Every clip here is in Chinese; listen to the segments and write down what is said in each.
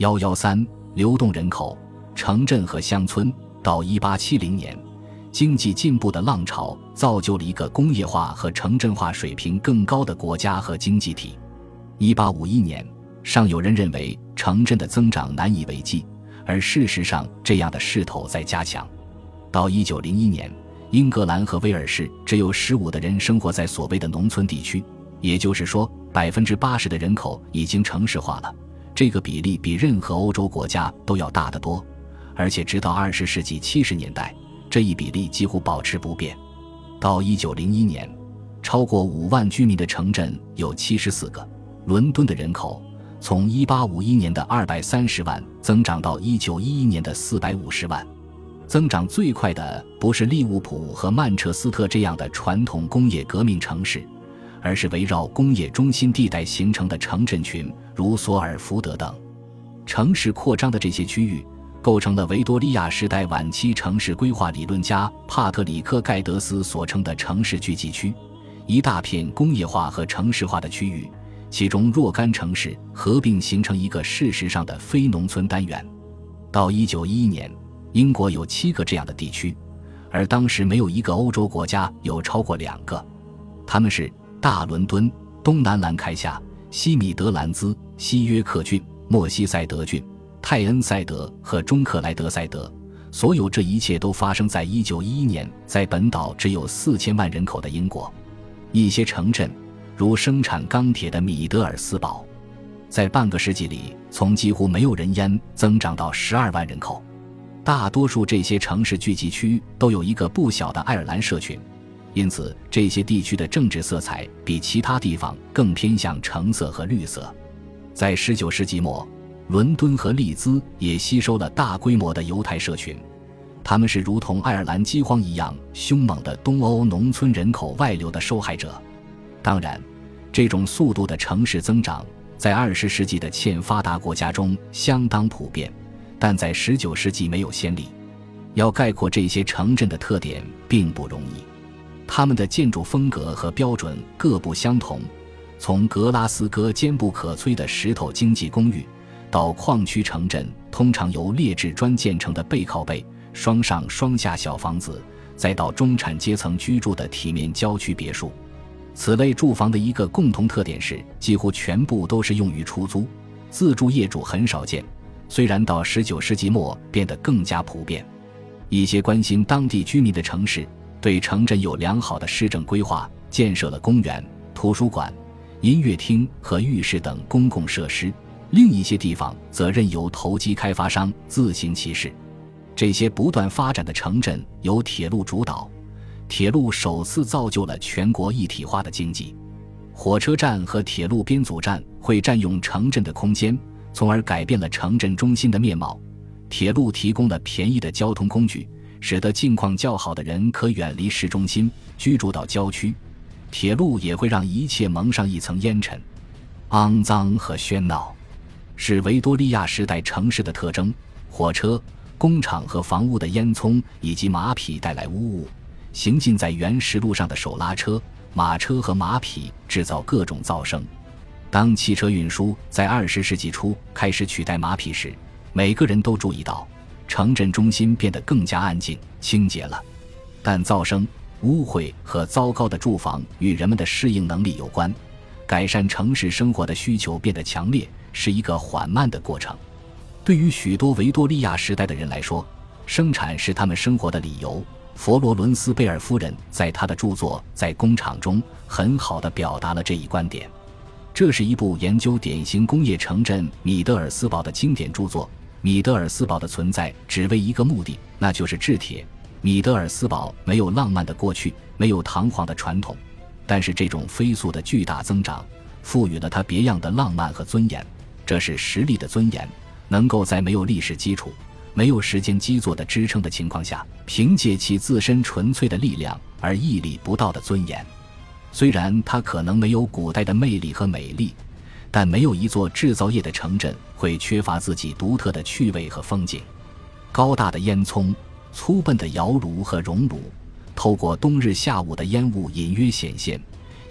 幺幺三流动人口、城镇和乡村。到一八七零年，经济进步的浪潮造就了一个工业化和城镇化水平更高的国家和经济体。一八五一年，尚有人认为城镇的增长难以为继，而事实上，这样的势头在加强。到一九零一年，英格兰和威尔士只有十五的人生活在所谓的农村地区，也就是说，百分之八十的人口已经城市化了。这个比例比任何欧洲国家都要大得多，而且直到二十世纪七十年代，这一比例几乎保持不变。到一九零一年，超过五万居民的城镇有七十四个。伦敦的人口从一八五一年的二百三十万增长到一九一一年的四百五十万。增长最快的不是利物浦和曼彻斯特这样的传统工业革命城市。而是围绕工业中心地带形成的城镇群，如索尔福德等。城市扩张的这些区域，构成了维多利亚时代晚期城市规划理论家帕特里克·盖德斯所称的城市聚集区，一大片工业化和城市化的区域，其中若干城市合并形成一个事实上的非农村单元。到1911年，英国有七个这样的地区，而当时没有一个欧洲国家有超过两个，他们是。大伦敦、东南兰开夏、西米德兰兹、西约克郡、莫西塞德郡、泰恩塞德和中克莱德塞德，所有这一切都发生在1911年，在本岛只有四千万人口的英国。一些城镇，如生产钢铁的米德尔斯堡，在半个世纪里从几乎没有人烟增长到十二万人口。大多数这些城市聚集区都有一个不小的爱尔兰社群。因此，这些地区的政治色彩比其他地方更偏向橙色和绿色。在19世纪末，伦敦和利兹也吸收了大规模的犹太社群，他们是如同爱尔兰饥荒一样凶猛的东欧农村人口外流的受害者。当然，这种速度的城市增长在20世纪的欠发达国家中相当普遍，但在19世纪没有先例。要概括这些城镇的特点并不容易。他们的建筑风格和标准各不相同，从格拉斯哥坚不可摧的石头经济公寓，到矿区城镇通常由劣质砖建成的背靠背、双上双下小房子，再到中产阶层居住的体面郊区别墅。此类住房的一个共同特点是，几乎全部都是用于出租，自住业主很少见。虽然到19世纪末变得更加普遍，一些关心当地居民的城市。对城镇有良好的市政规划，建设了公园、图书馆、音乐厅和浴室等公共设施。另一些地方则任由投机开发商自行其事。这些不断发展的城镇由铁路主导，铁路首次造就了全国一体化的经济。火车站和铁路编组站会占用城镇的空间，从而改变了城镇中心的面貌。铁路提供了便宜的交通工具。使得境况较好的人可远离市中心，居住到郊区。铁路也会让一切蒙上一层烟尘，肮脏和喧闹，是维多利亚时代城市的特征。火车、工厂和房屋的烟囱以及马匹带来污物。行进在原石路上的手拉车、马车和马匹制造各种噪声。当汽车运输在二十世纪初开始取代马匹时，每个人都注意到。城镇中心变得更加安静、清洁了，但噪声、污秽和糟糕的住房与人们的适应能力有关。改善城市生活的需求变得强烈，是一个缓慢的过程。对于许多维多利亚时代的人来说，生产是他们生活的理由。佛罗伦斯贝尔夫人在她的著作《在工厂中》很好地表达了这一观点。这是一部研究典型工业城镇米德尔斯堡的经典著作。米德尔斯堡的存在只为一个目的，那就是制铁。米德尔斯堡没有浪漫的过去，没有堂皇的传统，但是这种飞速的巨大增长赋予了它别样的浪漫和尊严。这是实力的尊严，能够在没有历史基础、没有时间基座的支撑的情况下，凭借其自身纯粹的力量而屹立不倒的尊严。虽然它可能没有古代的魅力和美丽。但没有一座制造业的城镇会缺乏自己独特的趣味和风景。高大的烟囱、粗笨的窑炉和熔炉，透过冬日下午的烟雾隐约显现，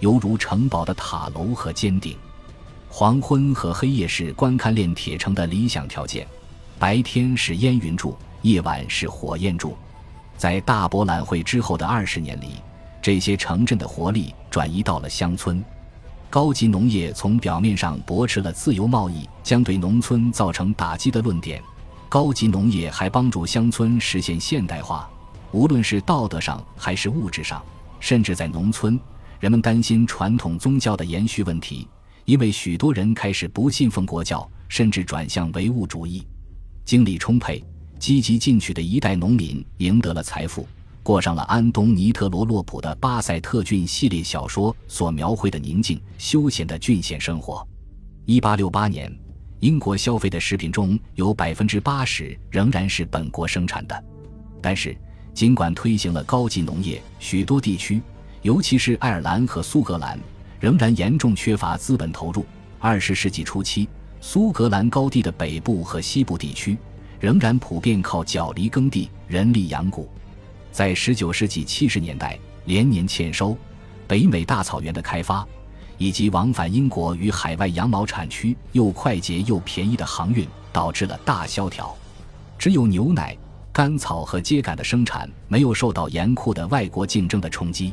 犹如城堡的塔楼和尖顶。黄昏和黑夜是观看炼铁城的理想条件，白天是烟云柱，夜晚是火焰柱。在大博览会之后的二十年里，这些城镇的活力转移到了乡村。高级农业从表面上驳斥了自由贸易将对农村造成打击的论点，高级农业还帮助乡村实现现代化，无论是道德上还是物质上。甚至在农村，人们担心传统宗教的延续问题。因为许多人开始不信奉国教，甚至转向唯物主义。精力充沛、积极进取的一代农民赢得了财富，过上了安东尼特罗洛普的巴塞特郡系列小说所描绘的宁静休闲的郡县生活。一八六八年，英国消费的食品中有百分之八十仍然是本国生产的。但是，尽管推行了高级农业，许多地区，尤其是爱尔兰和苏格兰。仍然严重缺乏资本投入。二十世纪初期，苏格兰高地的北部和西部地区仍然普遍靠角犁耕地、人力养谷。在十九世纪七十年代，连年欠收、北美大草原的开发，以及往返英国与海外羊毛产区又快捷又便宜的航运，导致了大萧条。只有牛奶、甘草和秸秆的生产没有受到严酷的外国竞争的冲击。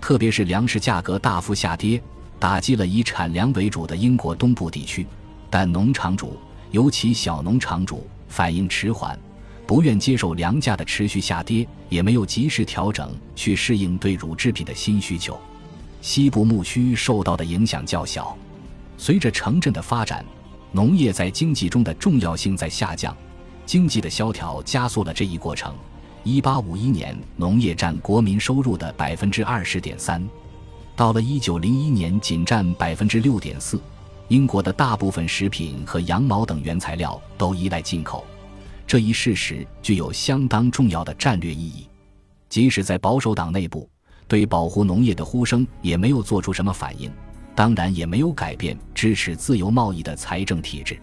特别是粮食价格大幅下跌，打击了以产粮为主的英国东部地区。但农场主，尤其小农场主，反应迟缓，不愿接受粮价的持续下跌，也没有及时调整去适应对乳制品的新需求。西部牧区受到的影响较小。随着城镇的发展，农业在经济中的重要性在下降，经济的萧条加速了这一过程。一八五一年，农业占国民收入的百分之二十点三，到了一九零一年，仅占百分之六点四。英国的大部分食品和羊毛等原材料都依赖进口，这一事实具有相当重要的战略意义。即使在保守党内部，对保护农业的呼声也没有做出什么反应，当然也没有改变支持自由贸易的财政体制。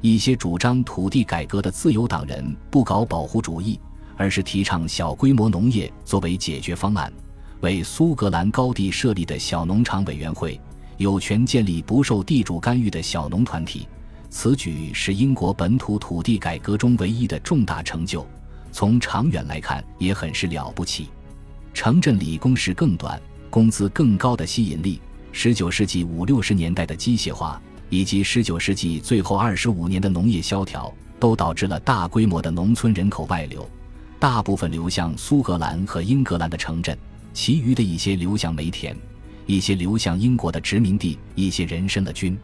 一些主张土地改革的自由党人不搞保护主义。而是提倡小规模农业作为解决方案，为苏格兰高地设立的小农场委员会，有权建立不受地主干预的小农团体。此举是英国本土土地改革中唯一的重大成就，从长远来看也很是了不起。城镇里工时更短、工资更高的吸引力，十九世纪五六十年代的机械化，以及十九世纪最后二十五年的农业萧条，都导致了大规模的农村人口外流。大部分流向苏格兰和英格兰的城镇，其余的一些流向煤田，一些流向英国的殖民地，一些人申了军。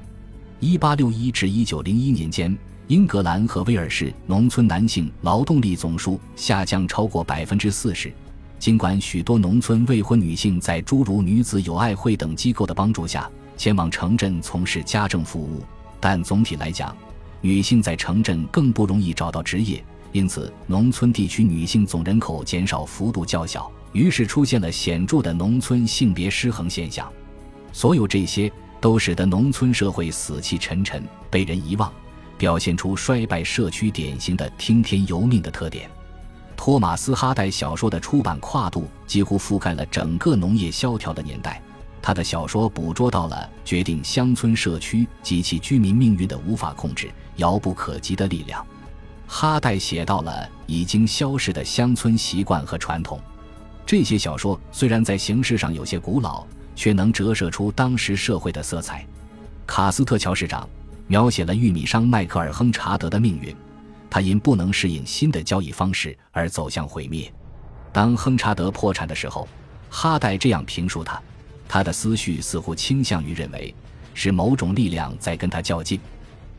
一八六一至一九零一年间，英格兰和威尔士农村男性劳动力总数下降超过百分之四十。尽管许多农村未婚女性在诸如女子友爱会等机构的帮助下前往城镇从事家政服务，但总体来讲，女性在城镇更不容易找到职业。因此，农村地区女性总人口减少幅度较小，于是出现了显著的农村性别失衡现象。所有这些都使得农村社会死气沉沉，被人遗忘，表现出衰败社区典型的听天由命的特点。托马斯·哈代小说的出版跨度几乎覆盖了整个农业萧条的年代，他的小说捕捉到了决定乡村社区及其居民命运的无法控制、遥不可及的力量。哈代写到了已经消逝的乡村习惯和传统。这些小说虽然在形式上有些古老，却能折射出当时社会的色彩。卡斯特乔市长描写了玉米商迈克尔·亨查德的命运，他因不能适应新的交易方式而走向毁灭。当亨查德破产的时候，哈代这样评述他：他的思绪似乎倾向于认为，是某种力量在跟他较劲。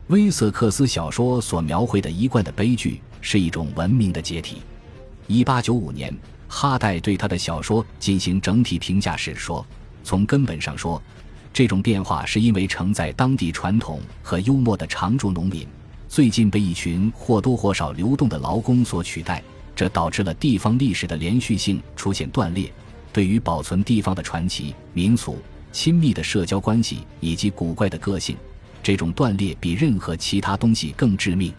威瑟克斯小说所描绘的一贯的悲剧是一种文明的解体。一八九五年，哈代对他的小说进行整体评价时说：“从根本上说，这种变化是因为承载当地传统和幽默的常住农民最近被一群或多或少流动的劳工所取代，这导致了地方历史的连续性出现断裂。对于保存地方的传奇、民俗、亲密的社交关系以及古怪的个性。”这种断裂比任何其他东西更致命。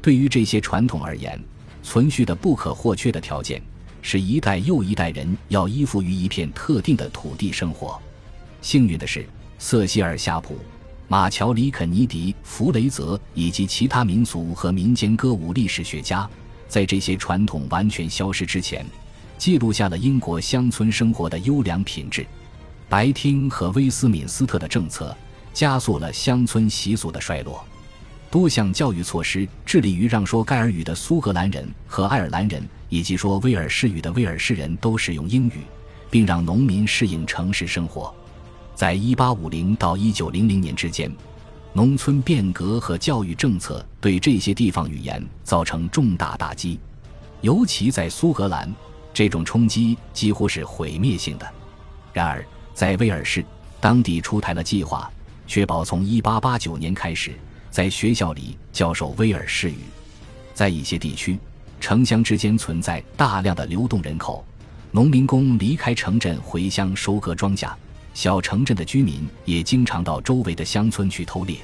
对于这些传统而言，存续的不可或缺的条件是一代又一代人要依附于一片特定的土地生活。幸运的是，瑟西尔·夏普·马乔里肯尼迪、弗雷泽以及其他民俗和民间歌舞历史学家，在这些传统完全消失之前，记录下了英国乡村生活的优良品质。白厅和威斯敏斯特的政策加速了乡村习俗的衰落。多项教育措施致力于让说盖尔语的苏格兰人和爱尔兰人，以及说威尔士语的威尔士人都使用英语，并让农民适应城市生活。在一八五零到一九零零年之间，农村变革和教育政策对这些地方语言造成重大打击，尤其在苏格兰，这种冲击几乎是毁灭性的。然而，在威尔士，当地出台了计划，确保从一八八九年开始，在学校里教授威尔士语。在一些地区，城乡之间存在大量的流动人口，农民工离开城镇回乡收割庄稼。小城镇的居民也经常到周围的乡村去偷猎。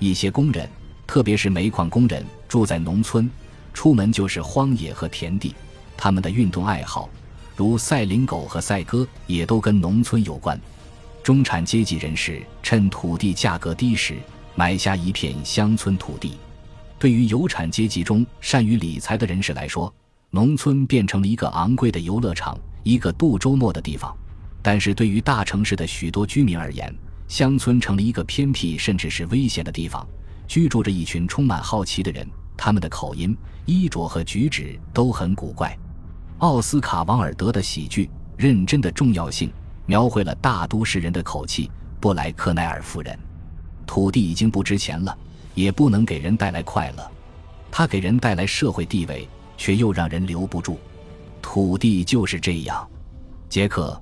一些工人，特别是煤矿工人，住在农村，出门就是荒野和田地。他们的运动爱好，如赛林狗和赛鸽，也都跟农村有关。中产阶级人士趁土地价格低时，买下一片乡村土地。对于有产阶级中善于理财的人士来说，农村变成了一个昂贵的游乐场，一个度周末的地方。但是对于大城市的许多居民而言，乡村成了一个偏僻甚至是危险的地方，居住着一群充满好奇的人，他们的口音、衣着和举止都很古怪。奥斯卡·王尔德的喜剧《认真的重要性》描绘了大都市人的口气。布莱克奈尔夫人，土地已经不值钱了，也不能给人带来快乐，它给人带来社会地位，却又让人留不住。土地就是这样，杰克。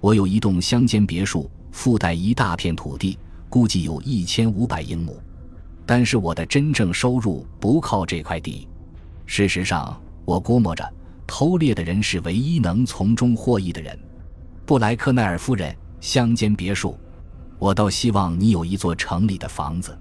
我有一栋乡间别墅，附带一大片土地，估计有一千五百英亩。但是我的真正收入不靠这块地。事实上，我估摸着偷猎的人是唯一能从中获益的人。布莱克奈尔夫人，乡间别墅，我倒希望你有一座城里的房子。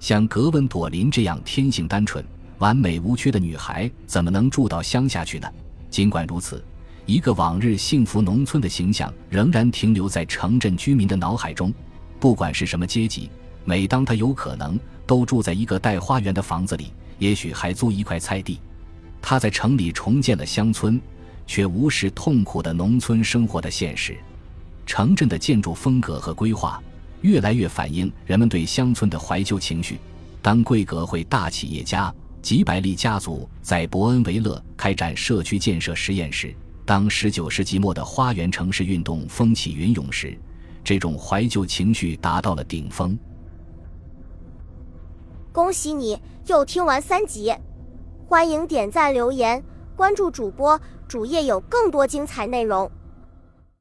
像格温朵琳这样天性单纯、完美无缺的女孩，怎么能住到乡下去呢？尽管如此。一个往日幸福农村的形象仍然停留在城镇居民的脑海中，不管是什么阶级，每当他有可能，都住在一个带花园的房子里，也许还租一块菜地。他在城里重建了乡村，却无视痛苦的农村生活的现实。城镇的建筑风格和规划越来越反映人们对乡村的怀旧情绪。当贵格会大企业家吉百利家族在伯恩维勒开展社区建设实验时，当十九世纪末的花园城市运动风起云涌时，这种怀旧情绪达到了顶峰。恭喜你又听完三集，欢迎点赞、留言、关注主播，主页有更多精彩内容。